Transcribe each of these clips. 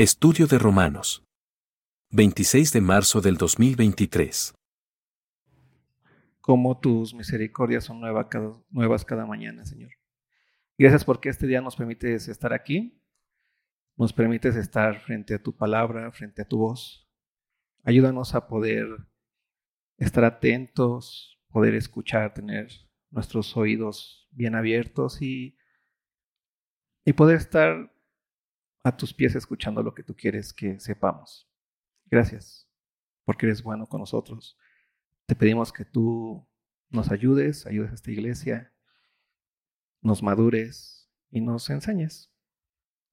Estudio de Romanos. 26 de marzo del 2023. Como tus misericordias son nuevas cada, mañana, Señor. Gracias porque este día nos permites estar aquí, nos permites estar frente a tu palabra, frente a tu voz. Ayúdanos a poder estar atentos, poder escuchar, tener nuestros oídos bien abiertos y, y poder estar a tus pies escuchando lo que tú quieres que sepamos. Gracias, porque eres bueno con nosotros. Te pedimos que tú nos ayudes, ayudes a esta iglesia, nos madures y nos enseñes,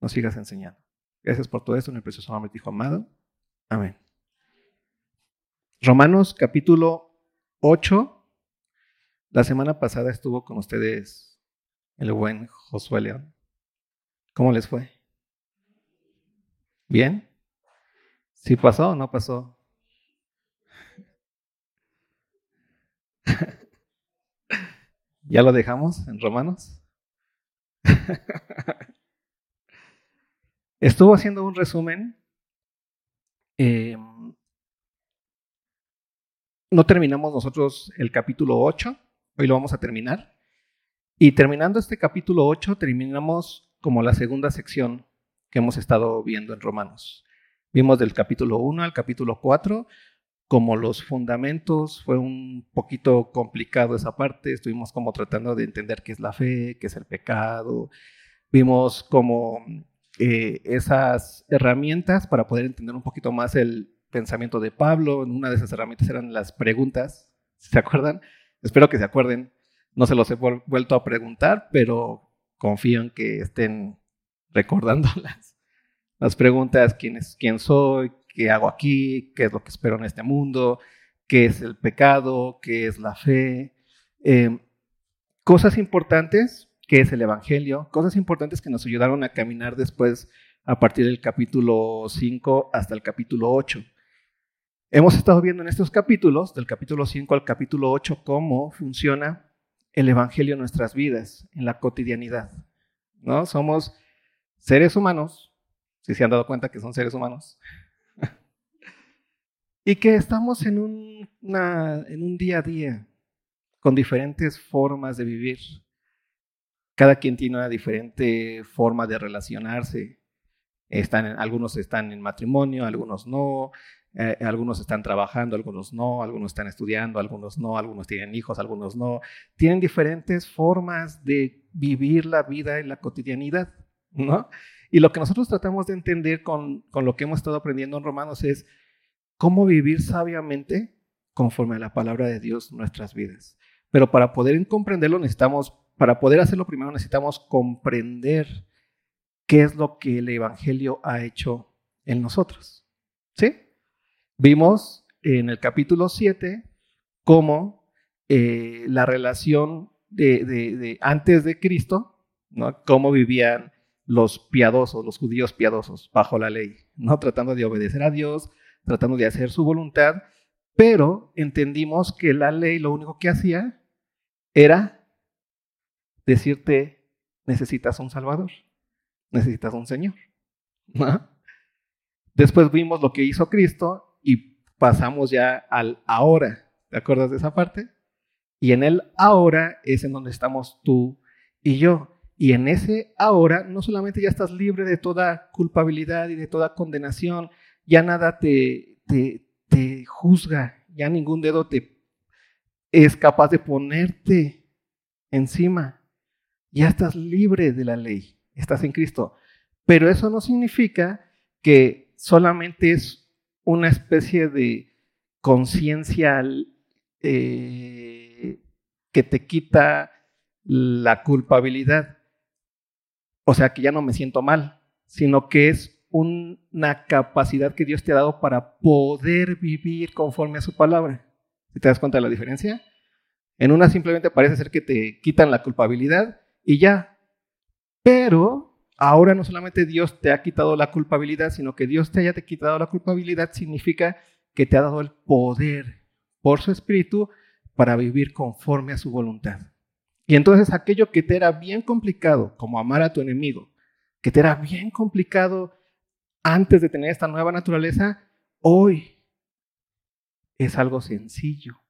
nos sigas enseñando. Gracias por todo esto en el precioso nombre Hijo amado. Amén. Romanos capítulo 8. La semana pasada estuvo con ustedes el buen Josué León. ¿Cómo les fue? ¿Bien? ¿Sí pasó o no pasó? ¿Ya lo dejamos en Romanos? Estuvo haciendo un resumen. Em, no terminamos nosotros el capítulo 8, hoy lo vamos a terminar. Y terminando este capítulo 8, terminamos como la segunda sección que hemos estado viendo en Romanos. Vimos del capítulo 1 al capítulo 4, como los fundamentos, fue un poquito complicado esa parte, estuvimos como tratando de entender qué es la fe, qué es el pecado, vimos como eh, esas herramientas para poder entender un poquito más el pensamiento de Pablo, una de esas herramientas eran las preguntas, ¿se acuerdan? Espero que se acuerden, no se los he vuelto a preguntar, pero confío en que estén recordando las, preguntas, ¿quién, es, quién soy, qué hago aquí, qué es lo que espero en este mundo, qué es el pecado, qué es la fe. Em, cosas importantes, qué es el Evangelio, cosas importantes que nos ayudaron a caminar después a partir del capítulo 5 hasta el capítulo 8. Hemos estado viendo en estos capítulos, del capítulo 5 al capítulo 8, cómo funciona el Evangelio en nuestras vidas, en la cotidianidad. ¿no? Somos seres humanos, si se han dado cuenta que son seres humanos, y que estamos en un, día a día con diferentes formas de vivir. Cada quien tiene una diferente forma de relacionarse. Están, algunos están en matrimonio, algunos no, eh, algunos están trabajando, algunos no, algunos están estudiando, algunos no, algunos tienen hijos, algunos no. Tienen diferentes formas de vivir la vida en la cotidianidad. ¿No? Y lo que nosotros tratamos de entender con, con lo que hemos estado aprendiendo en Romanos es cómo vivir sabiamente conforme a la palabra de Dios nuestras vidas. Pero para poder comprenderlo necesitamos, para poder hacerlo primero necesitamos comprender qué es lo que el Evangelio ha hecho en nosotros. ¿Sí? Vimos en el capítulo 7 cómo eh, la relación de, de, antes de Cristo, ¿no? cómo vivían los piadosos, los judíos piadosos, bajo la ley, ¿no? Tratando de obedecer a Dios, tratando de hacer su voluntad, pero entendimos que la ley lo único que hacía era decirte, necesitas un Salvador, necesitas un Señor. Después vimos lo que hizo Cristo y pasamos ya al ahora. ¿Te acuerdas de esa parte? Y en el ahora es en donde estamos tú y yo. Y en ese ahora no solamente ya estás libre de toda culpabilidad y de toda condenación, ya nada te, te, te juzga, ya ningún dedo te es capaz de ponerte encima. Ya estás libre de la ley, estás en Cristo. Pero eso no significa que solamente es una especie de conciencia eh, que te quita la culpabilidad o sea que ya no me siento mal, sino que es una capacidad que Dios te ha dado para poder vivir conforme a su palabra. ¿Te das cuenta de la diferencia? En una simplemente parece ser que te quitan la culpabilidad y ya. Pero ahora no solamente Dios te ha quitado la culpabilidad, sino que Dios te haya quitado la culpabilidad significa que te ha dado el poder por su espíritu para vivir conforme a su voluntad. Y entonces aquello que te era bien complicado, como amar a tu enemigo, que te era bien complicado antes de tener esta nueva naturaleza, hoy es algo sencillo.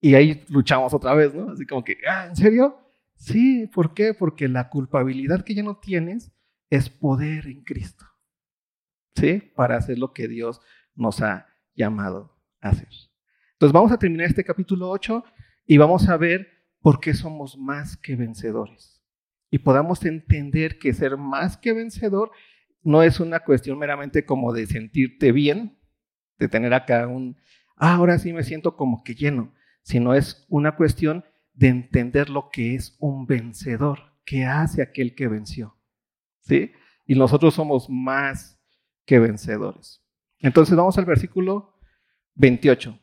Y ahí luchamos otra vez, ¿no? Así como que, ah, ¿en serio? Sí, ¿por qué? Porque la culpabilidad que ya no tienes es poder en Cristo. ¿Sí? Para hacer lo que Dios nos ha llamado a hacer. Entonces vamos a terminar este capítulo 8 y vamos a ver por qué somos más que vencedores. Y podamos entender que ser más que vencedor no es una cuestión meramente como de sentirte bien, de tener acá un, ah, ahora sí me siento como que lleno, sino es una cuestión de entender lo que es un vencedor, qué hace aquel que venció. ¿Sí? Y nosotros somos más que vencedores. Entonces vamos al versículo 28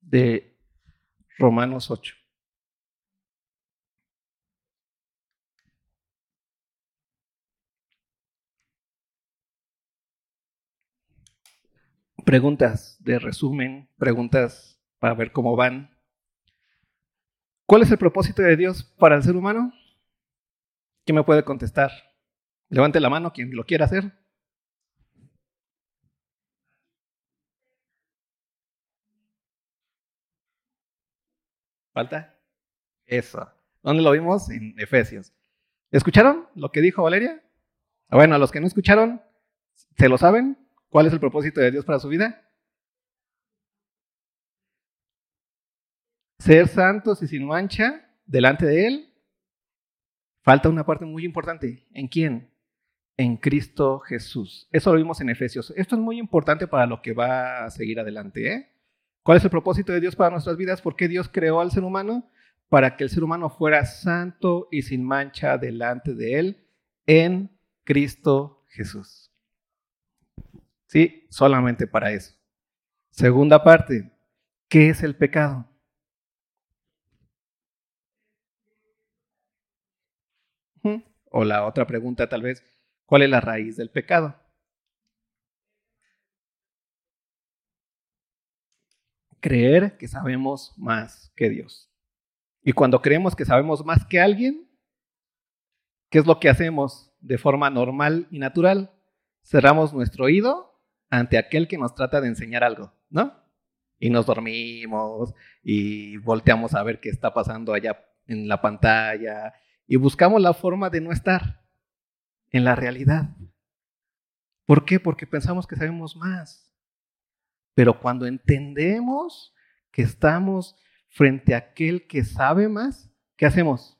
de Romanos 8. Preguntas de resumen, preguntas para ver cómo van. ¿Cuál es el propósito de Dios para el ser humano? ¿Quién me puede contestar? Levante la mano quien lo quiera hacer. ¿Falta? Eso. ¿Dónde lo vimos? En Efesios. ¿Escucharon lo que dijo Valeria? Ah, bueno, a los que no escucharon, ¿se lo saben? ¿Cuál es el propósito de Dios para su vida? ser santos y sin mancha delante de Él, falta una parte muy importante. ¿En quién? En Cristo Jesús. Eso lo vimos en Efesios. Esto es muy importante para lo que va a seguir adelante. ¿eh? ¿Cuál es el propósito de Dios para nuestras vidas? ¿Por qué Dios creó al ser humano? Para que el ser humano fuera santo y sin mancha delante de Él en Cristo Jesús. Sí, solamente para eso. Segunda parte, ¿qué es el pecado? O la otra pregunta tal vez, ¿cuál es la raíz del pecado? Creer que sabemos más que Dios. Y cuando creemos que sabemos más que alguien, ¿qué es lo que hacemos de forma normal y natural? Cerramos nuestro oído ante aquel que nos trata de enseñar algo, ¿no? Y nos dormimos y volteamos a ver qué está pasando allá en la pantalla y buscamos la forma de no estar en la realidad. ¿Por qué? Porque pensamos que sabemos más. Pero cuando entendemos que estamos frente a aquel que sabe más, ¿qué hacemos?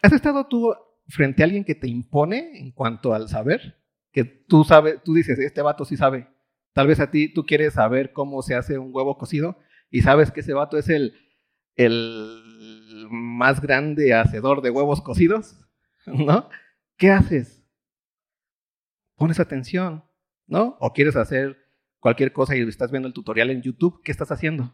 ¿Has estado tú frente a alguien que te impone en cuanto al saber? Que tú sabes, tú dices, este vato sí sabe. Tal vez a ti tú quieres saber cómo se hace un huevo cocido y sabes que ese vato es el, el más grande hacedor de huevos cocidos, ¿no? ¿Qué haces? Pones atención, ¿no? O quieres hacer cualquier cosa y estás viendo el tutorial en YouTube, ¿qué estás haciendo?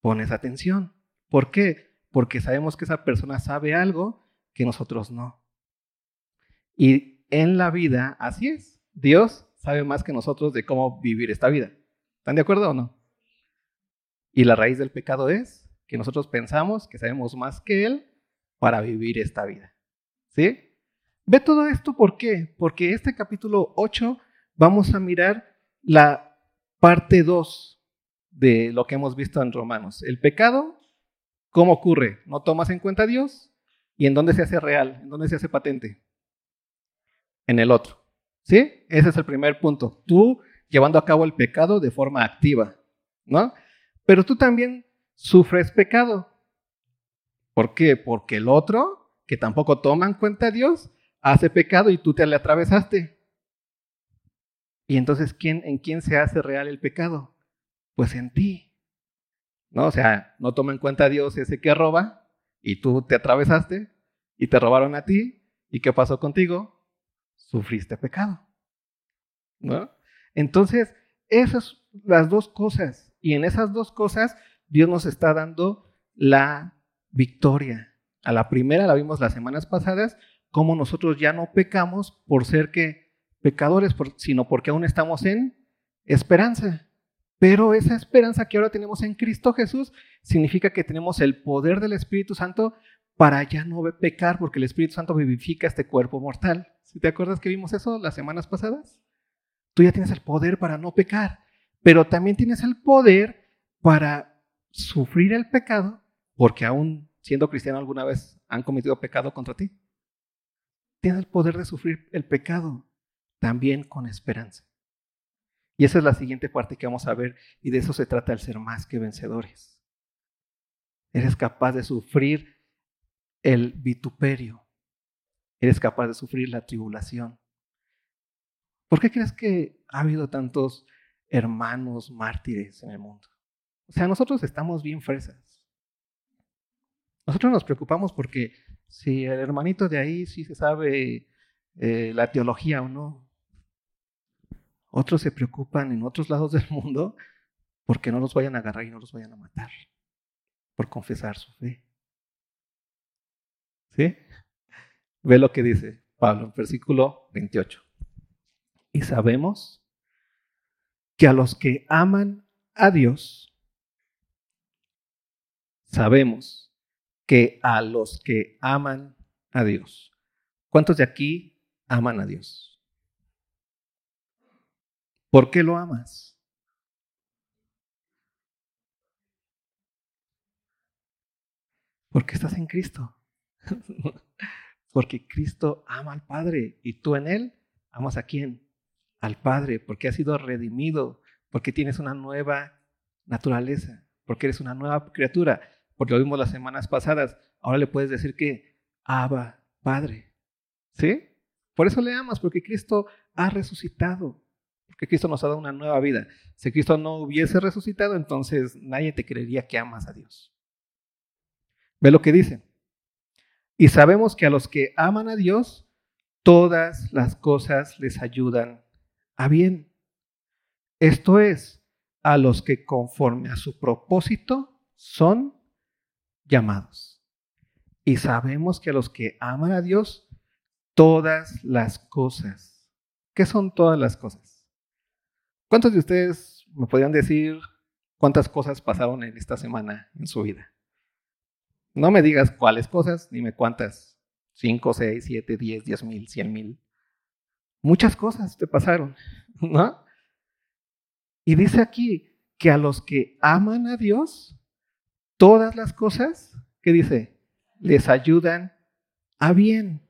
Pones atención. ¿Por qué? Porque sabemos que esa persona sabe algo que nosotros no. Y en la vida, así es. Dios sabe más que nosotros de cómo vivir esta vida. ¿Están de acuerdo o no? Y la raíz del pecado es que nosotros pensamos que sabemos más que Él para vivir esta vida. ¿Sí? Ve todo esto, ¿por qué? Porque este capítulo 8 vamos a mirar la parte 2 de lo que hemos visto en Romanos. El pecado, ¿cómo ocurre? No tomas en cuenta a Dios y en dónde se hace real, en dónde se hace patente. En el otro. ¿Sí? Ese es el primer punto. Tú llevando a cabo el pecado de forma activa, ¿no? Pero tú también sufres pecado. ¿Por qué? Porque el otro, que tampoco toma en cuenta a Dios, hace pecado y tú te le atravesaste. Y entonces, ¿quién, ¿en quién se hace real el pecado? Pues en ti. ¿No? O sea, no toma en cuenta a Dios ese que roba y tú te atravesaste y te robaron a ti. ¿Y qué pasó contigo? Sufriste pecado. ¿No? Entonces, esas las dos cosas. Y en esas dos cosas Dios nos está dando la victoria. A la primera la vimos las semanas pasadas, como nosotros ya no pecamos por ser que pecadores, sino porque aún estamos en esperanza. Pero esa esperanza que ahora tenemos en Cristo Jesús significa que tenemos el poder del Espíritu Santo para ya no pecar, porque el Espíritu Santo vivifica este cuerpo mortal. ¿Sí te acuerdas que vimos eso las semanas pasadas? Tú ya tienes el poder para no pecar, pero también tienes el poder para sufrir el pecado, porque aún siendo cristiano alguna vez han cometido pecado contra ti. Tienes el poder de sufrir el pecado también con esperanza. Y esa es la siguiente parte que vamos a ver, y de eso se trata el ser más que vencedores. Eres capaz de sufrir el vituperio. Eres capaz de sufrir la tribulación. ¿Por qué crees que ha habido tantos hermanos mártires en el mundo? O sea, nosotros estamos bien fresas. Nosotros nos preocupamos porque si el hermanito de ahí sí se sabe eh, la teología o no. Otros se preocupan en otros lados del mundo porque no los vayan a agarrar y no los vayan a matar por confesar su fe. ¿Sí? Ve lo que dice Pablo en versículo 28. Y sabemos que a los que aman a Dios, sabemos que a los que aman a Dios. ¿Cuántos de aquí aman a Dios? ¿Por qué lo amas? Porque estás en Cristo. porque Cristo ama al Padre y tú en Él amas a quién? Al Padre, porque has sido redimido, porque tienes una nueva naturaleza, porque eres una nueva criatura, porque lo vimos las semanas pasadas. Ahora le puedes decir que Abba, Padre. ¿Sí? Por eso le amas, porque Cristo ha resucitado, porque Cristo nos ha dado una nueva vida. Si Cristo no hubiese resucitado, entonces nadie te creería que amas a Dios. Ve lo que dice. Y sabemos que a los que aman a Dios, todas las cosas les ayudan a bien. Esto es, a los que conforme a su propósito son llamados. Y sabemos que a los que aman a Dios, todas las cosas. ¿Qué son todas las cosas? ¿Cuántos de ustedes me podrían decir cuántas cosas pasaron en esta semana en su vida? No me digas cuáles cosas, dime cuántas. Cinco, seis, siete, diez, diez mil, cien mil. Muchas cosas te pasaron, ¿no? Y dice aquí que a los que aman a Dios, todas las cosas, ¿qué dice? Les ayudan a bien.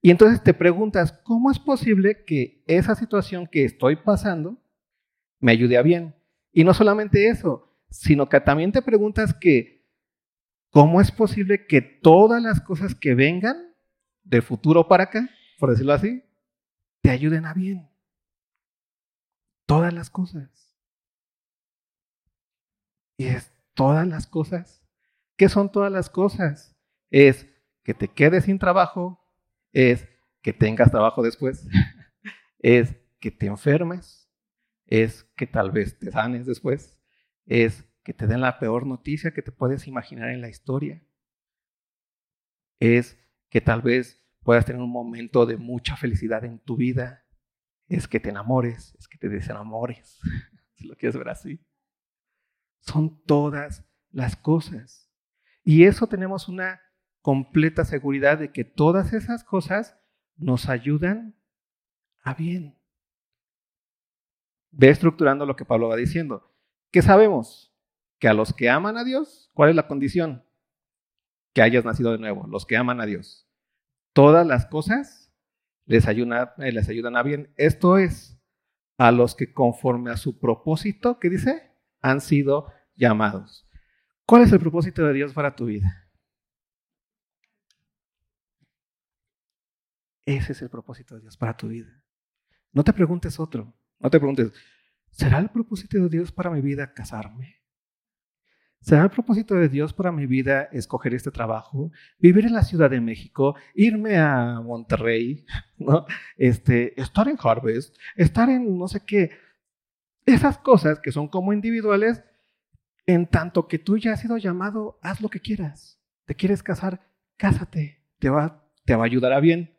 Y entonces te preguntas, ¿cómo es posible que esa situación que estoy pasando me ayude a bien? Y no solamente eso, sino que también te preguntas que ¿Cómo es posible que todas las cosas que vengan del futuro para acá, por decirlo así, te ayuden a bien? Todas las cosas. Y es todas las cosas. ¿Qué son todas las cosas? Es que te quedes sin trabajo, es que tengas trabajo después, es que te enfermes, es que tal vez te sanes después, es que te den la peor noticia que te puedes imaginar en la historia. Es que tal vez puedas tener un momento de mucha felicidad en tu vida. Es que te enamores, es que te desenamores, si lo quieres ver así. Son todas las cosas. Y eso tenemos una completa seguridad de que todas esas cosas nos ayudan a bien. Ve estructurando lo que Pablo va diciendo. ¿Qué sabemos? Que a los que aman a Dios, ¿cuál es la condición? Que hayas nacido de nuevo, los que aman a Dios. Todas las cosas les, ayudan, eh, les ayudan a bien. Esto es, a los que conforme a su propósito, ¿qué dice? Han sido llamados. ¿Cuál es el propósito de Dios para tu vida? Ese es el propósito de Dios para tu vida. No te preguntes otro. No te preguntes, ¿será el propósito de Dios para mi vida casarme? ¿Será el propósito de Dios para mi vida escoger este trabajo? Vivir en la Ciudad de México, irme a Monterrey, ¿no? este, estar en Harvest, estar en no sé qué. Esas cosas que son como individuales, en tanto que tú ya has sido llamado, haz lo que quieras. ¿Te quieres casar? Cásate. Te va, te va a ayudar a bien.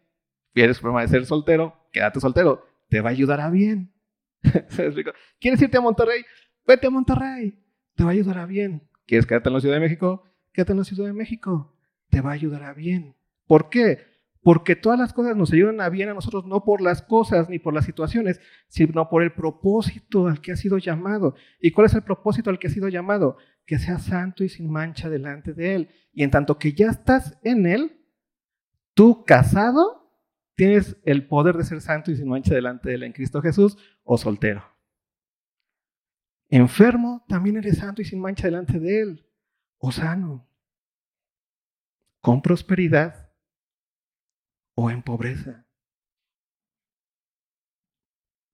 ¿Quieres permanecer soltero? Quédate soltero. Te va a ayudar a bien. ¿Quieres irte a Monterrey? Vete a Monterrey. Te va a ayudar a bien. ¿Quieres quedarte en la Ciudad de México? Quédate en la Ciudad de México. Te va a ayudar a bien. ¿Por qué? porque todas las cosas nos ayudan a bien a nosotros, no por las cosas ni por las situaciones, sino por el propósito al que ha sido llamado. ¿Y cuál es el propósito al que ha sido llamado? Que sea santo y sin mancha delante de Él. Y en tanto que ya estás en Él, tú casado, tienes el poder de ser santo y sin mancha delante de Él en Cristo Jesús, o soltero. Enfermo, también eres santo y sin mancha delante de Él, o sano. Con prosperidad o en pobreza.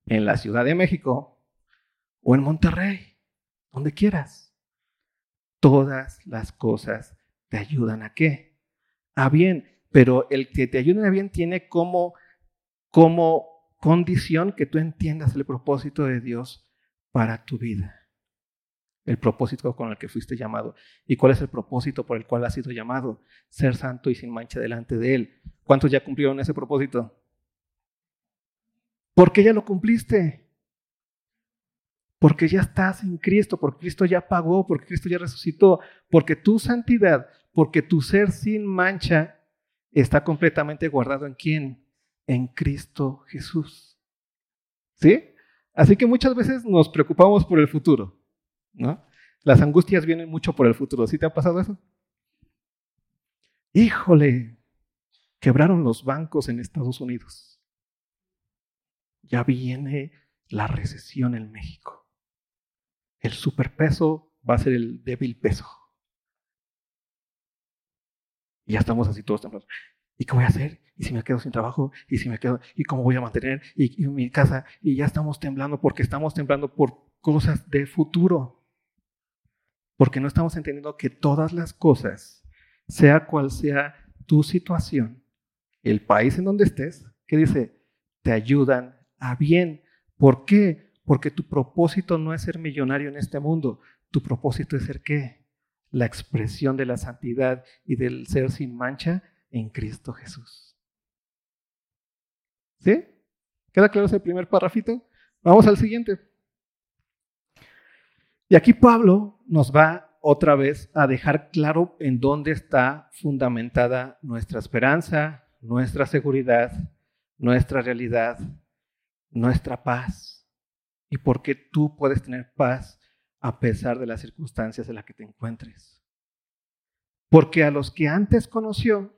En la Ciudad de México o en Monterrey, donde quieras. Todas las cosas te ayudan a qué? A bien, pero el que te ayude a bien tiene como, como condición que tú entiendas el propósito de Dios para tu vida el propósito con el que fuiste llamado. ¿Y cuál es el propósito por el cual has sido llamado? Ser santo y sin mancha delante de Él. ¿Cuántos ya cumplieron ese propósito? ¿Por qué ya lo cumpliste? Porque ya estás en Cristo, porque Cristo ya pagó, porque Cristo ya resucitó, porque tu santidad, porque tu ser sin mancha está completamente guardado en quién? En Cristo Jesús. ¿Sí? Así que muchas veces nos preocupamos por el futuro. ¿no? Las angustias vienen mucho por el futuro. ¿Sí te ha pasado eso? Híjole, quebraron los bancos en Estados Unidos. Ya viene la recesión en México. El superpeso va a ser el débil peso. Y ya estamos así todos temblando. ¿Y qué voy a hacer? ¿Y si me quedo sin trabajo? ¿Y si me quedo? ¿Y cómo voy a mantener? ¿Y, mi casa? Y ya estamos temblando porque estamos temblando por cosas de futuro porque no estamos entendiendo que todas las cosas, sea cual sea tu situación, el país en donde estés, que dice, te ayudan a bien. ¿Por qué? Porque tu propósito no es ser millonario en este mundo, tu propósito es ser qué? La expresión de la santidad y del ser sin mancha en Cristo Jesús. ¿Sí? ¿Queda claro ese primer parrafito? Vamos al siguiente. Y aquí Pablo nos va otra vez a dejar claro en dónde está fundamentada nuestra esperanza, nuestra seguridad, nuestra realidad, nuestra paz. Y por qué tú puedes tener paz a pesar de las circunstancias en las que te encuentres. Porque a los que antes conoció,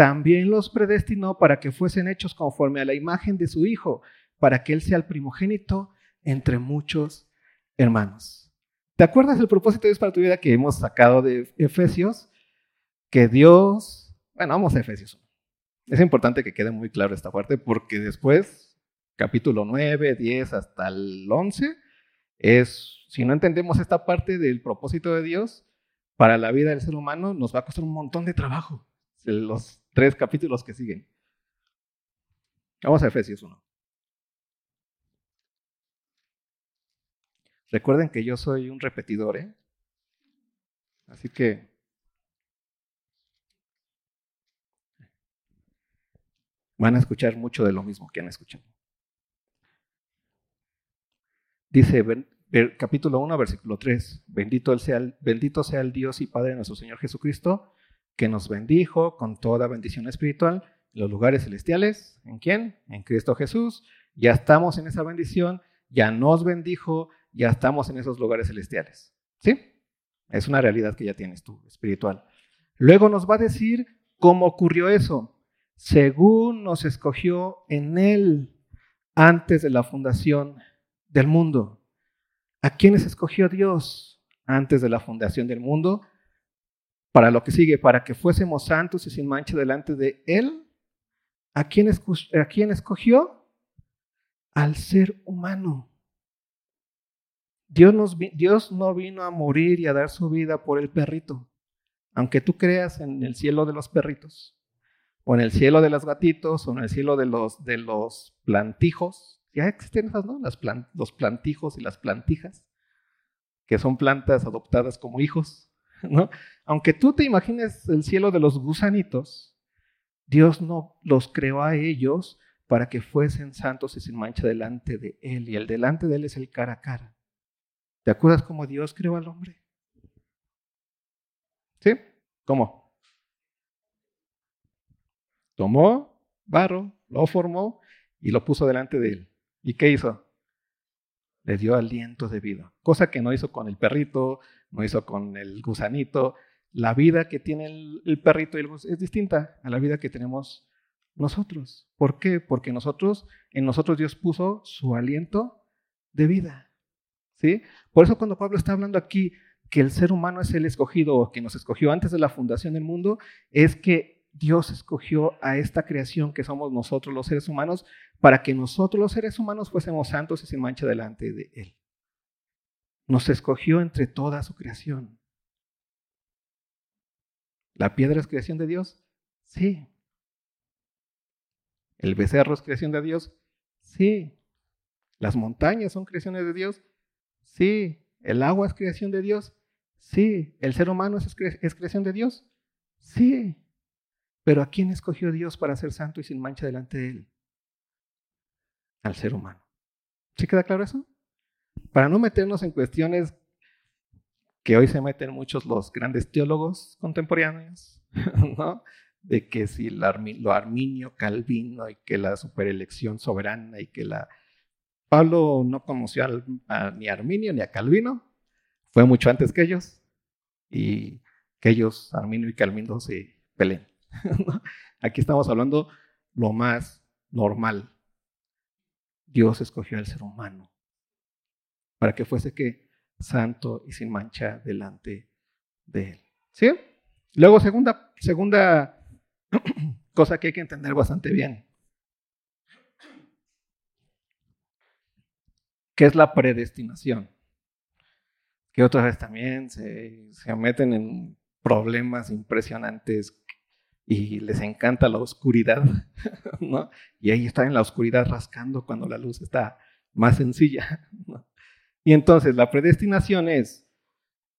también los predestinó para que fuesen hechos conforme a la imagen de su Hijo, para que Él sea el primogénito entre muchos hermanos. ¿Te acuerdas del propósito de Dios para tu vida que hemos sacado de Efesios? Que Dios, bueno, vamos a Efesios. Es importante que quede muy claro esta parte porque después, capítulo 9, 10 hasta el 11, es, si no entendemos esta parte del propósito de Dios para la vida del ser humano, nos va a costar un montón de trabajo. Los tres capítulos que siguen. Vamos a Efesios 1. Recuerden que yo soy un repetidor, ¿eh? Así que van a escuchar mucho de lo mismo que han escuchado. Dice capítulo 1, versículo 3, bendito sea, bendito sea el Dios y Padre de nuestro Señor Jesucristo, que nos bendijo con toda bendición espiritual en los lugares celestiales. ¿En quién? En Cristo Jesús. Ya estamos en esa bendición, ya nos bendijo, ya estamos en esos lugares celestiales. ¿Sí? Es una realidad que ya tienes tú, espiritual. Luego nos va a decir cómo ocurrió eso. Según nos escogió en Él antes de la fundación del mundo. ¿A quiénes escogió Dios antes de la fundación del mundo? Para lo que sigue, para que fuésemos santos y sin mancha delante de Él. ¿A quién, escogió? Al ser humano. Dios, no vino a morir y a dar su vida por el perrito. Aunque tú creas en el cielo de los perritos, o en el cielo de los gatitos, o en el cielo de los, plantijos. Ya existen esas, ¿no? Los plantijos y las plantijas, que son plantas adoptadas como hijos, Aunque tú te imagines el cielo de los gusanitos, Dios no los creó a ellos para que fuesen santos y sin mancha delante de Él. Y el delante de Él es el cara a cara. ¿Te acuerdas cómo Dios creó al hombre? ¿Sí? ¿Cómo? tomó barro, lo formó y lo puso delante de él. ¿Y qué hizo? Le dio aliento de vida, cosa que no hizo con el perrito, no hizo con el gusanito. La vida que tiene el, perrito y el es distinta a la vida que tenemos nosotros. ¿Por qué? Porque nosotros, en nosotros Dios puso su aliento de vida. ¿Sí? Por eso cuando Pablo está hablando aquí que el ser humano es el escogido o que nos escogió antes de la fundación del mundo, es que Dios escogió a esta creación que somos nosotros los seres humanos para que nosotros los seres humanos fuésemos santos y sin mancha delante de Él. Nos escogió entre toda su creación. ¿La piedra es creación de Dios? Sí. ¿El becerro es creación de Dios? Sí. ¿Las montañas son creaciones de Dios? Sí. ¿El agua es creación de Dios? Sí. ¿El ser humano es, creación de Dios? Sí. Pero ¿a quién escogió Dios para ser santo y sin mancha delante de Él? Al ser humano. ¿Sí queda claro eso? Para no meternos en cuestiones que hoy se meten muchos los grandes teólogos contemporáneos, ¿no? De que si lo arminio calvino y que la superelección soberana y que la... Pablo no conoció ni a Arminio ni a Calvino, fue mucho antes que ellos, y que ellos, Arminio y Calvino, se peleen. Aquí estamos hablando lo más normal. Dios escogió al ser humano para que fuese que santo y sin mancha delante de él. ¿Sí? Luego, segunda, segunda cosa que hay que entender bastante bien, que es la predestinación. Que otras veces también se, meten en problemas impresionantes y les encanta la oscuridad, ¿no? Y ahí están en la oscuridad rascando cuando la luz está más sencilla, ¿no? Y entonces la predestinación es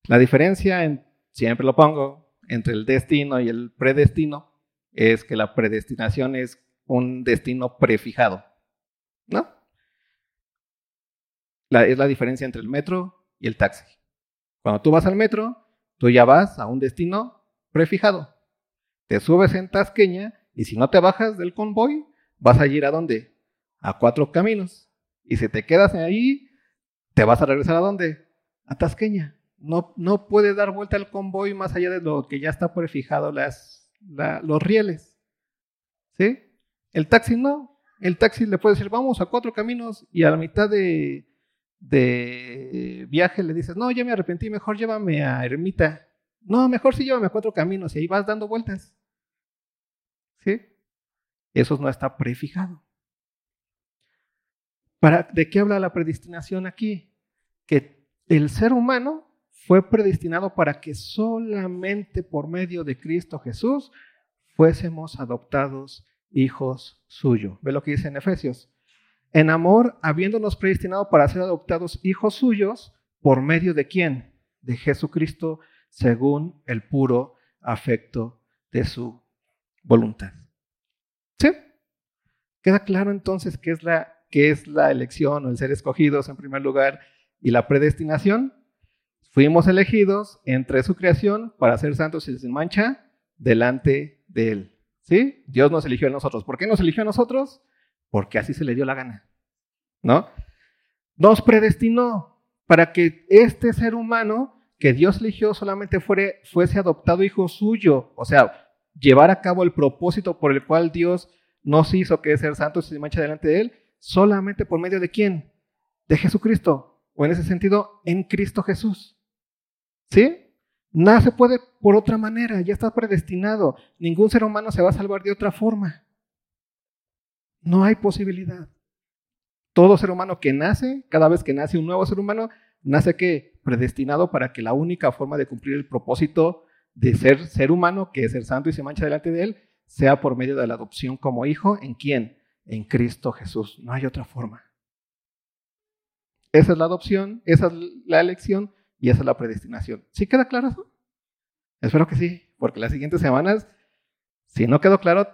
la diferencia, en, siempre lo pongo, entre el destino y el predestino, es que la predestinación es un destino prefijado, ¿no? es la diferencia entre el metro y el taxi. Cuando tú vas al metro, tú ya vas a un destino prefijado. Te subes en Tasqueña y si no te bajas del convoy, vas a ir a dónde? A cuatro caminos. Y si te quedas ahí, te vas a regresar a dónde? A Tasqueña. No, no puede dar vuelta el convoy más allá de lo que ya está prefijado las, los rieles. ¿Sí? El taxi no. El taxi le puede decir, vamos a cuatro caminos y a la mitad de, de viaje le dices, no, ya me arrepentí, mejor llévame a Ermita. No, mejor sí llévame a cuatro caminos y ahí vas dando vueltas. ¿Sí? Eso no está prefijado. ¿De qué habla la predestinación aquí? Que el ser humano fue predestinado para que solamente por medio de Cristo Jesús fuésemos adoptados hijos suyos. Ve lo que dice en Efesios. En amor, habiéndonos predestinado para ser adoptados hijos suyos, ¿por medio de quién? De Jesucristo, según el puro afecto de su voluntad. ¿Sí? ¿Queda claro entonces qué es la ¿Qué es la elección o el ser escogidos en primer lugar y la predestinación. Fuimos elegidos entre su creación para ser santos y sin mancha delante de Él. ¿Sí? Dios nos eligió a nosotros. ¿Por qué nos eligió a nosotros? Porque así se le dio la gana. ¿No? Nos predestinó para que este ser humano que Dios eligió solamente fuese adoptado hijo suyo. O sea, llevar a cabo el propósito por el cual Dios nos hizo que ser santos y sin mancha delante de Él solamente por medio de quién? De Jesucristo. O en ese sentido, en Cristo Jesús. ¿Sí? Nada se puede por otra manera, ya está predestinado. Ningún ser humano se va a salvar de otra forma. No hay posibilidad. Todo ser humano que nace, cada vez que nace un nuevo ser humano, nace que predestinado para que la única forma de cumplir el propósito de ser ser humano, que es ser santo y se mancha delante de él, sea por medio de la adopción como hijo, ¿en quién? En Cristo Jesús. No hay otra forma. Esa es la adopción, esa es la elección y esa es la predestinación. ¿Sí queda claro eso? Espero que sí, porque las siguientes semanas, si no quedó claro,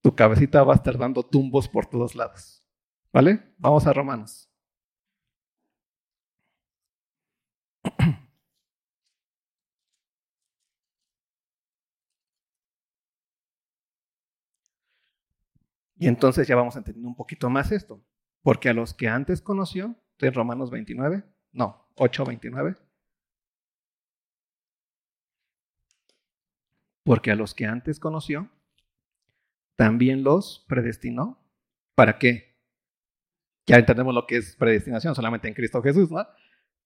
tu cabecita va a estar dando tumbos por todos lados. ¿Vale? Vamos a Romanos. Y entonces ya vamos entendiendo un poquito más esto. Porque a los que antes conoció, en Romanos 29, no, 8, 29. Porque a los que antes conoció, también los predestinó. ¿Para qué? Ya entendemos lo que es predestinación solamente en Cristo Jesús, ¿no?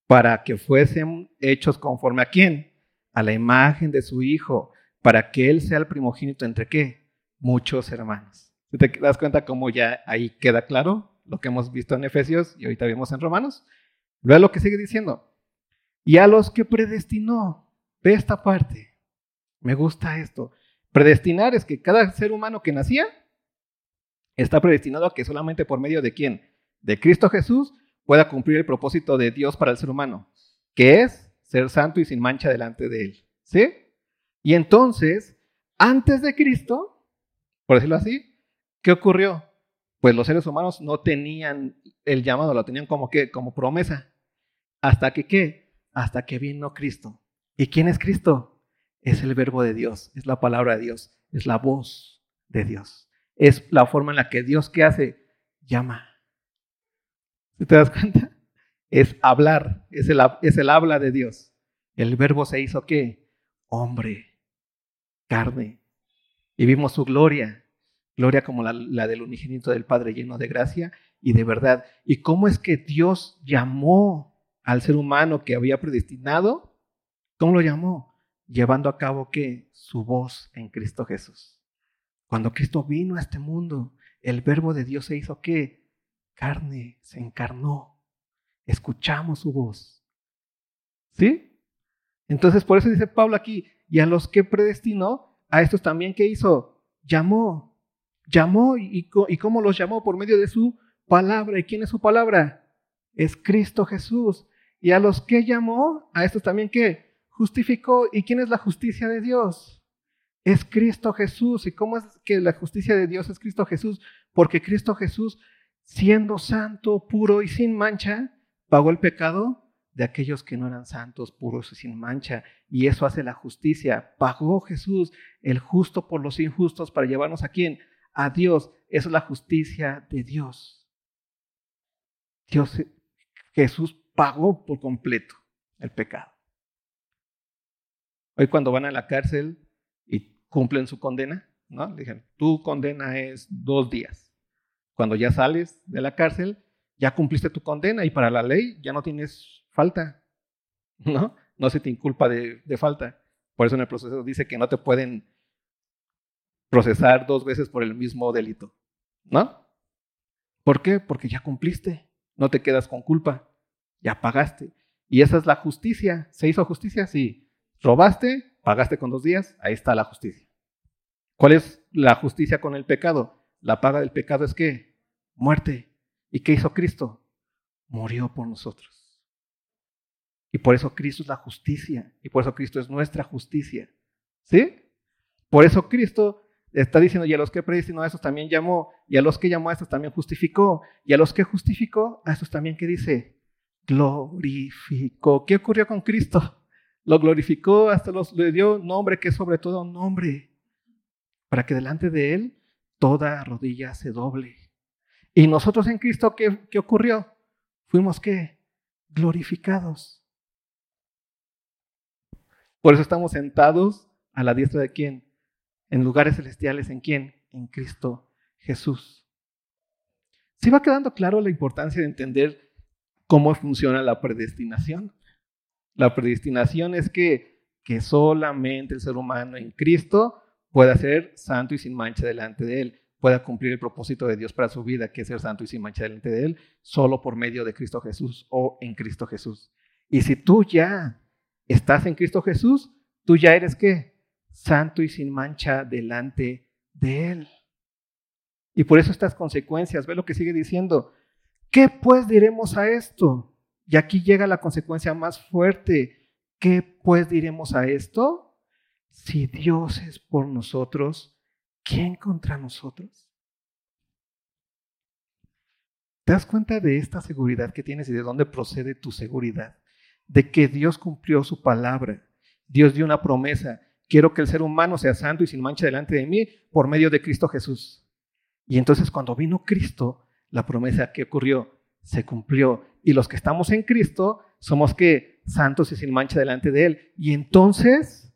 Para que fuesen hechos conforme a quién? A la imagen de su Hijo, para que Él sea el primogénito entre qué? Muchos hermanos. ¿Te das cuenta cómo ya ahí queda claro lo que hemos visto en Efesios y ahorita vimos en Romanos? Vea lo que sigue diciendo. Y a los que predestinó, ve esta parte. Me gusta esto. Predestinar es que cada ser humano que nacía está predestinado a que solamente por medio de quién? De Cristo Jesús pueda cumplir el propósito de Dios para el ser humano, que es ser santo y sin mancha delante de Él. ¿Sí? Y entonces, antes de Cristo, por decirlo así, ¿qué ocurrió? Pues los seres humanos no tenían el llamado, lo tenían como que, como promesa. Hasta que qué? Hasta que vino Cristo. ¿Y quién es Cristo? Es el verbo de Dios, es la palabra de Dios, es la voz de Dios. Es la forma en la que Dios ¿qué hace? Llama. ¿Te das cuenta? Es hablar, es el, es el habla de Dios. El verbo se hizo qué? Hombre, carne. Y vimos su gloria, gloria como la, la del unigénito del Padre lleno de gracia y de verdad. ¿Y cómo es que Dios llamó al ser humano que había predestinado? ¿Cómo lo llamó? Llevando a cabo que su voz en Cristo Jesús. Cuando Cristo vino a este mundo, el verbo de Dios se hizo qué? Carne, se encarnó. Escuchamos su voz. ¿Sí? Entonces, por eso dice Pablo aquí, y a los que predestinó, a estos también que hizo, llamó. Llamó y, cómo los llamó por medio de su palabra. ¿Y quién es su palabra? Es Cristo Jesús. Y a los que llamó, a estos también que justificó. ¿Y quién es la justicia de Dios? Es Cristo Jesús. ¿Y cómo es que la justicia de Dios es Cristo Jesús? Porque Cristo Jesús, siendo santo, puro y sin mancha, pagó el pecado de aquellos que no eran santos, puros y sin mancha. Y eso hace la justicia. Pagó Jesús, el justo por los injustos, para llevarnos a quién? A Dios. Es la justicia de Dios. Dios, Jesús pagó por completo el pecado. Hoy cuando van a la cárcel y cumplen su condena, ¿no? Dicen, tu condena es dos días. Cuando ya sales de la cárcel, ya cumpliste tu condena y para la ley ya no tienes falta, ¿no? No se te inculpa de falta. Por eso en el proceso dice que no te pueden procesar dos veces por el mismo delito, ¿no? ¿Por qué? Porque ya cumpliste no te quedas con culpa, ya pagaste. Y esa es la justicia. ¿Se hizo justicia? Sí. Robaste, pagaste con dos días, ahí está la justicia. ¿Cuál es la justicia con el pecado? La paga del pecado es qué? Muerte. ¿Y qué hizo Cristo? Murió por nosotros. Y por eso Cristo es la justicia. Y por eso Cristo es nuestra justicia. ¿Sí? Por eso Cristo está diciendo, y a los que predestinó a estos también llamó, y a los que llamó a estos también justificó, y a los que justificó a estos también, ¿qué dice? Glorificó. ¿Qué ocurrió con Cristo? Lo glorificó, hasta los, le dio nombre que es sobre todo un nombre, para que delante de él toda rodilla se doble. Y nosotros en Cristo, ¿qué, qué ocurrió? Fuimos qué? Glorificados. Por eso estamos sentados a la diestra de quién? En lugares celestiales. ¿En quién? En Cristo Jesús. ¿Sí va quedando claro la importancia de entender cómo funciona la predestinación? La predestinación es que, que solamente el ser humano en Cristo pueda ser santo y sin mancha delante de Él, pueda cumplir el propósito de Dios para su vida, que es ser santo y sin mancha delante de Él, solo por medio de Cristo Jesús o en Cristo Jesús. Y si tú ya estás en Cristo Jesús, tú ya eres qué? Santo y sin mancha delante de Él. Y por eso estas consecuencias, ve lo que sigue diciendo. ¿Qué pues diremos a esto? Y aquí llega la consecuencia más fuerte. ¿Qué pues diremos a esto? Si Dios es por nosotros, ¿quién contra nosotros? ¿Te das cuenta de esta seguridad que tienes y de dónde procede tu seguridad? De que Dios cumplió su palabra. Dios dio una promesa Quiero que el ser humano sea santo y sin mancha delante de mí por medio de Cristo Jesús. Y entonces cuando vino Cristo, la promesa que ocurrió se cumplió. Y los que estamos en Cristo somos que santos y sin mancha delante de Él. Y entonces,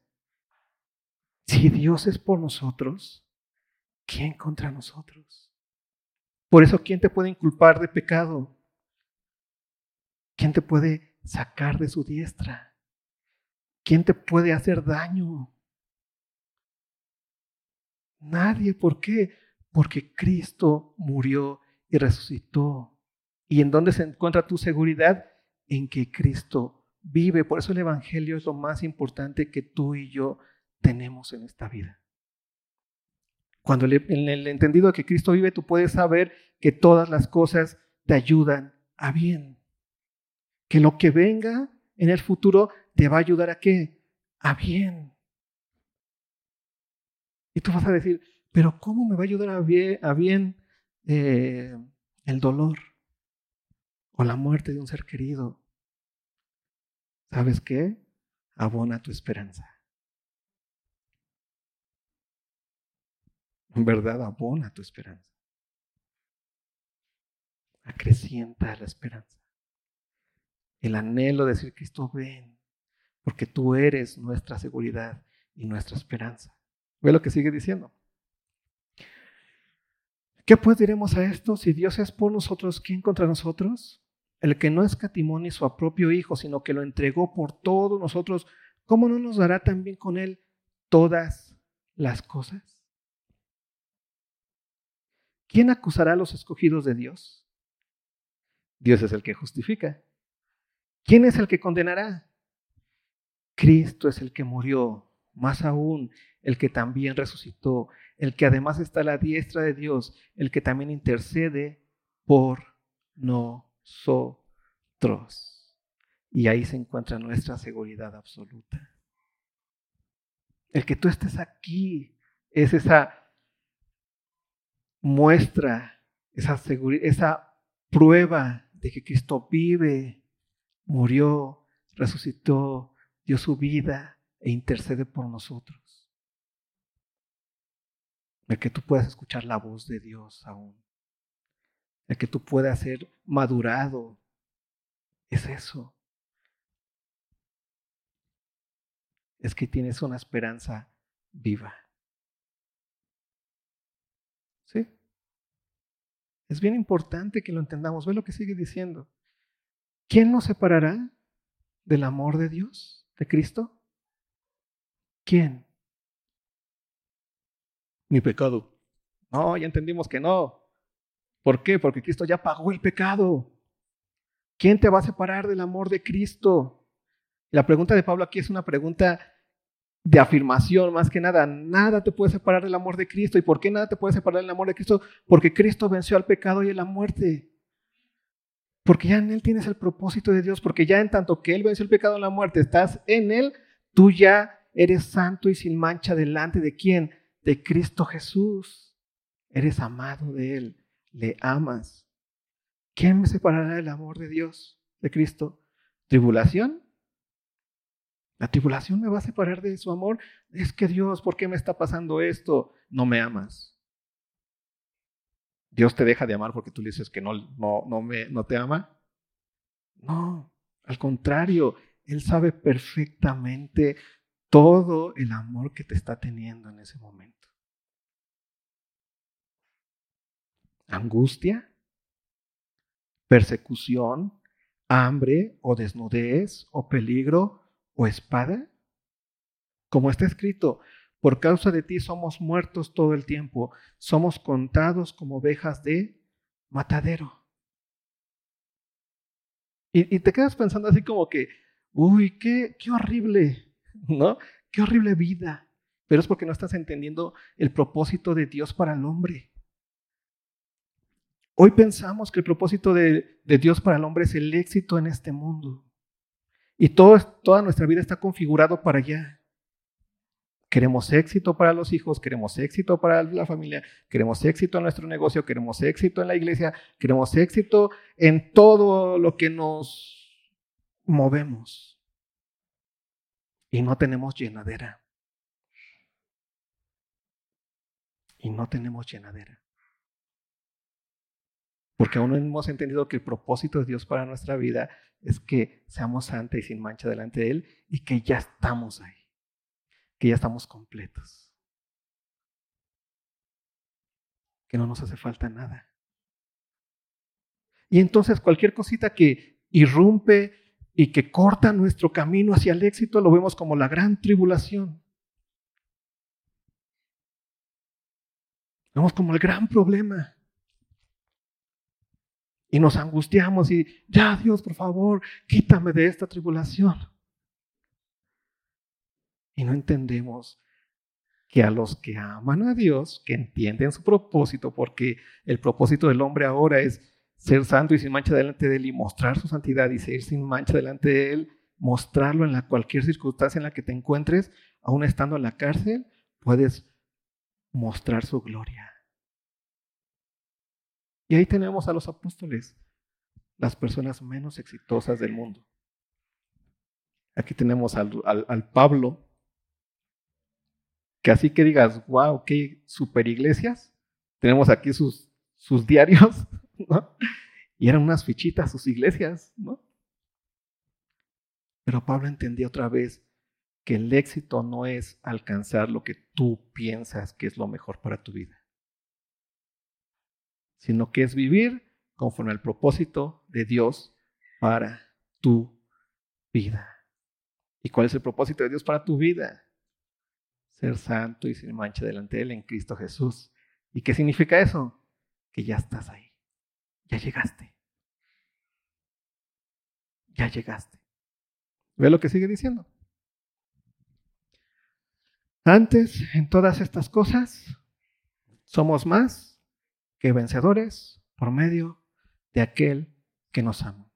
si Dios es por nosotros, ¿quién contra nosotros? Por eso, ¿quién te puede inculpar de pecado? ¿Quién te puede sacar de su diestra? ¿Quién te puede hacer daño? Nadie. ¿Por qué? Porque Cristo murió y resucitó. ¿Y en dónde se encuentra tu seguridad? En que Cristo vive. Por eso el Evangelio es lo más importante que tú y yo tenemos en esta vida. Cuando en el entendido de que Cristo vive, tú puedes saber que todas las cosas te ayudan a bien. Que lo que venga en el futuro te va a ayudar a qué? A bien. Y tú vas a decir, pero ¿cómo me va a ayudar a bien, eh, el dolor o la muerte de un ser querido? ¿Sabes qué? Abona tu esperanza. En verdad, abona tu esperanza. Acrecienta la esperanza. El anhelo de decir, Cristo, ven, porque tú eres nuestra seguridad y nuestra esperanza. Ve lo que sigue diciendo. ¿Qué pues diremos a esto? Si Dios es por nosotros, ¿quién contra nosotros? El que no escatimó ni su propio Hijo, sino que lo entregó por todos nosotros, ¿cómo no nos dará también con Él todas las cosas? ¿Quién acusará a los escogidos de Dios? Dios es el que justifica. ¿Quién es el que condenará? Cristo es el que murió, más aún el que también resucitó, el que además está a la diestra de Dios, el que también intercede por nosotros. Y ahí se encuentra nuestra seguridad absoluta. El que tú estés aquí es esa muestra esa, esa prueba de que Cristo vive, murió, resucitó, dio su vida e intercede por nosotros. El que tú puedas escuchar la voz de Dios aún. El que tú puedas ser madurado. Es eso. Es que tienes una esperanza viva. ¿Sí? Es bien importante que lo entendamos. Ve lo que sigue diciendo. ¿Quién nos separará del amor de Dios, de Cristo? ¿Quién? Mi pecado. No, ya entendimos que no. ¿Por qué? Porque Cristo ya pagó el pecado. ¿Quién te va a separar del amor de Cristo? La pregunta de Pablo aquí es una pregunta de afirmación, más que nada, nada te puede separar del amor de Cristo. ¿Y por qué nada te puede separar del amor de Cristo? Porque Cristo venció al pecado y a la muerte. Porque ya en Él tienes el propósito de Dios, porque ya en tanto que Él venció el pecado y la muerte, estás en Él, tú ya eres santo y sin mancha delante de quién? De Cristo Jesús. Eres amado de Él, le amas. ¿Quién me separará del amor de Dios, de Cristo? ¿Tribulación? La tribulación me va a separar de su amor. Es que Dios, ¿por qué me está pasando esto? No me amas. Dios te deja de amar porque tú le dices que no, no, no, me, no te ama. No, al contrario, Él sabe perfectamente todo el amor que te está teniendo en ese momento. Angustia, persecución, hambre o desnudez o peligro o espada? Como está escrito, por causa de ti somos muertos todo el tiempo, somos contados como ovejas de matadero. Y, te quedas pensando así como que, uy, qué, qué horrible, ¿no? Qué horrible vida. Pero es porque no estás entendiendo el propósito de Dios para el hombre. Hoy pensamos que el propósito de, Dios para el hombre es el éxito en este mundo. Y toda nuestra vida está configurado para allá. Queremos éxito para los hijos, queremos éxito para la familia, queremos éxito en nuestro negocio, queremos éxito en la iglesia, queremos éxito en todo lo que nos movemos. Y no tenemos llenadera. Y no tenemos llenadera. Porque aún no hemos entendido que el propósito de Dios para nuestra vida es que seamos santos y sin mancha delante de Él y que ya estamos ahí, que ya estamos completos, que no nos hace falta nada. Y entonces cualquier cosita que irrumpe y que corta nuestro camino hacia el éxito lo vemos como la gran tribulación. Lo vemos como el gran problema. Y nos angustiamos y, ya Dios, por favor, quítame de esta tribulación. Y no entendemos que a los que aman a Dios, que entienden su propósito, porque el propósito del hombre ahora es ser santo y sin mancha delante de Él y mostrar su santidad y ser sin mancha delante de Él, mostrarlo en la, cualquier circunstancia en la que te encuentres, aún estando en la cárcel, puedes mostrar su gloria. Y ahí tenemos a los apóstoles, las personas menos exitosas del mundo. Aquí tenemos al, al, Pablo, que así que digas, wow, qué super iglesias. Tenemos aquí sus, sus diarios, ¿no? Y eran unas fichitas sus iglesias, ¿no? Pero Pablo entendía otra vez que el éxito no es alcanzar lo que tú piensas que es lo mejor para tu vida sino que es vivir conforme al propósito de Dios para tu vida. ¿Y cuál es el propósito de Dios para tu vida? Ser santo y sin mancha delante de Él en Cristo Jesús. ¿Y qué significa eso? Que ya estás ahí. Ya llegaste. Ya llegaste. ¿Ve lo que sigue diciendo? Antes, en todas estas cosas, somos más que vencedores por medio de aquel que nos ama.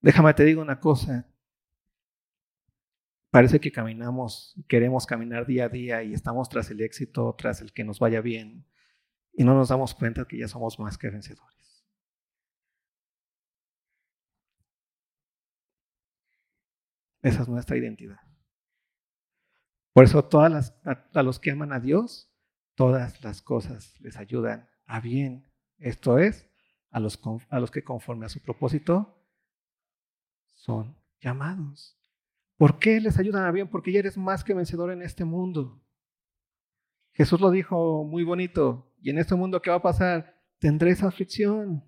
Déjame te digo una cosa. Parece que caminamos, queremos caminar día a día y estamos tras el éxito, tras el que nos vaya bien, y no nos damos cuenta que ya somos más que vencedores. Esa es nuestra identidad. Por eso todas las, a, los que aman a Dios, todas las cosas les ayudan a bien. Esto es, a los, a los que conforme a su propósito son llamados. ¿Por qué les ayudan a bien? Porque ya eres más que vencedor en este mundo. Jesús lo dijo muy bonito. Y en este mundo, ¿qué va a pasar? Tendréis aflicción.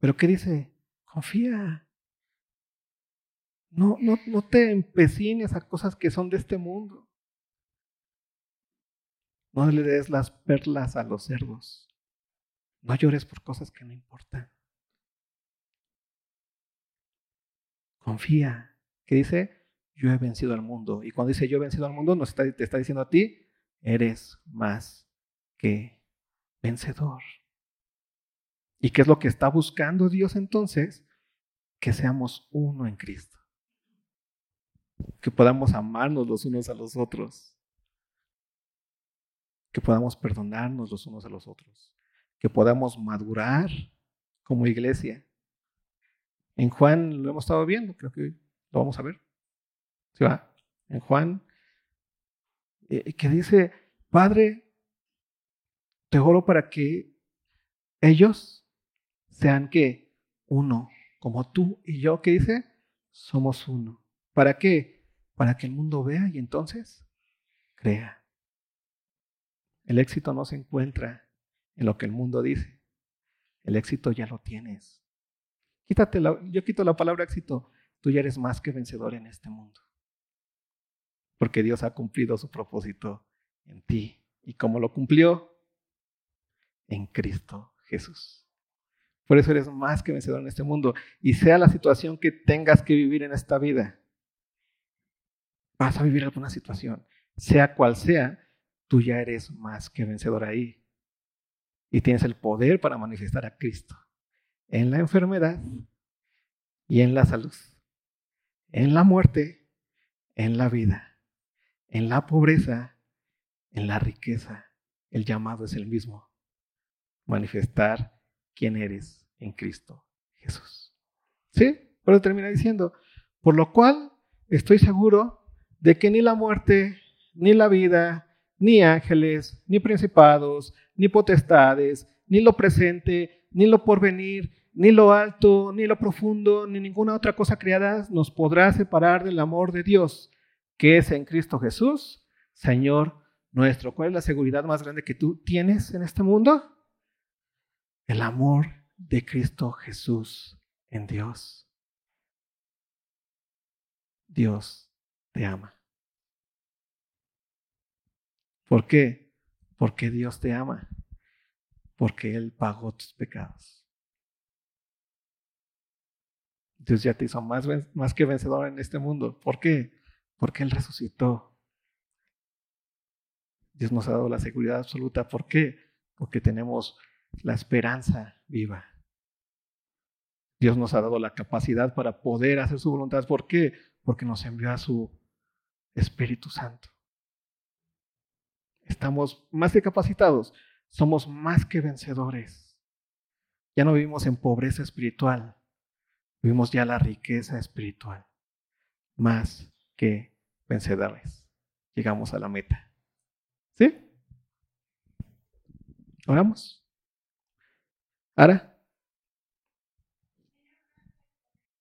Pero ¿qué dice? Confía. No, no, no te empecines a cosas que son de este mundo. No le des las perlas a los cerdos. No llores por cosas que no importan. Confía. Que dice, yo he vencido al mundo. Y cuando dice yo he vencido al mundo, nos te está diciendo a ti, eres más que vencedor. ¿Y qué es lo que está buscando Dios entonces? Que seamos uno en Cristo que podamos amarnos los unos a los otros, que podamos perdonarnos los unos a los otros, que podamos madurar como iglesia. En Juan lo hemos estado viendo, creo que lo vamos a ver. ¿Sí va? En Juan, eh, que dice, Padre, te oro para que ellos sean que uno, como tú y yo, que dice, somos uno. ¿Para qué? Para que el mundo vea y entonces crea. El éxito no se encuentra en lo que el mundo dice. El éxito ya lo tienes. Quítate yo quito la palabra éxito. Tú ya eres más que vencedor en este mundo. Porque Dios ha cumplido su propósito en ti. ¿Y cómo lo cumplió? En Cristo Jesús. Por eso eres más que vencedor en este mundo. Y sea la situación que tengas que vivir en esta vida, vas a vivir alguna situación, sea cual sea, tú ya eres más que vencedor ahí. Y tienes el poder para manifestar a Cristo en la enfermedad y en la salud, en la muerte, en la vida, en la pobreza, en la riqueza. El llamado es el mismo. Manifestar quién eres en Cristo Jesús. ¿Sí? Pero termina diciendo, por lo cual estoy seguro de que ni la muerte, ni la vida, ni ángeles, ni principados, ni potestades, ni lo presente, ni lo porvenir, ni lo alto, ni lo profundo, ni ninguna otra cosa creada nos podrá separar del amor de Dios, que es en Cristo Jesús, Señor nuestro. ¿Cuál es la seguridad más grande que tú tienes en este mundo? El amor de Cristo Jesús en Dios. Dios te ama. ¿Por qué? Porque Dios te ama. Porque Él pagó tus pecados. Dios ya te hizo más, más que vencedor en este mundo. ¿Por qué? Porque Él resucitó. Dios nos ha dado la seguridad absoluta. ¿Por qué? Porque tenemos la esperanza viva. Dios nos ha dado la capacidad para poder hacer su voluntad. ¿Por qué? Porque nos envió a su Espíritu Santo. Estamos más que capacitados, somos más que vencedores. Ya no vivimos en pobreza espiritual, vivimos ya la riqueza espiritual, más que vencedores. Llegamos a la meta. ¿Sí? Oramos. Ahora.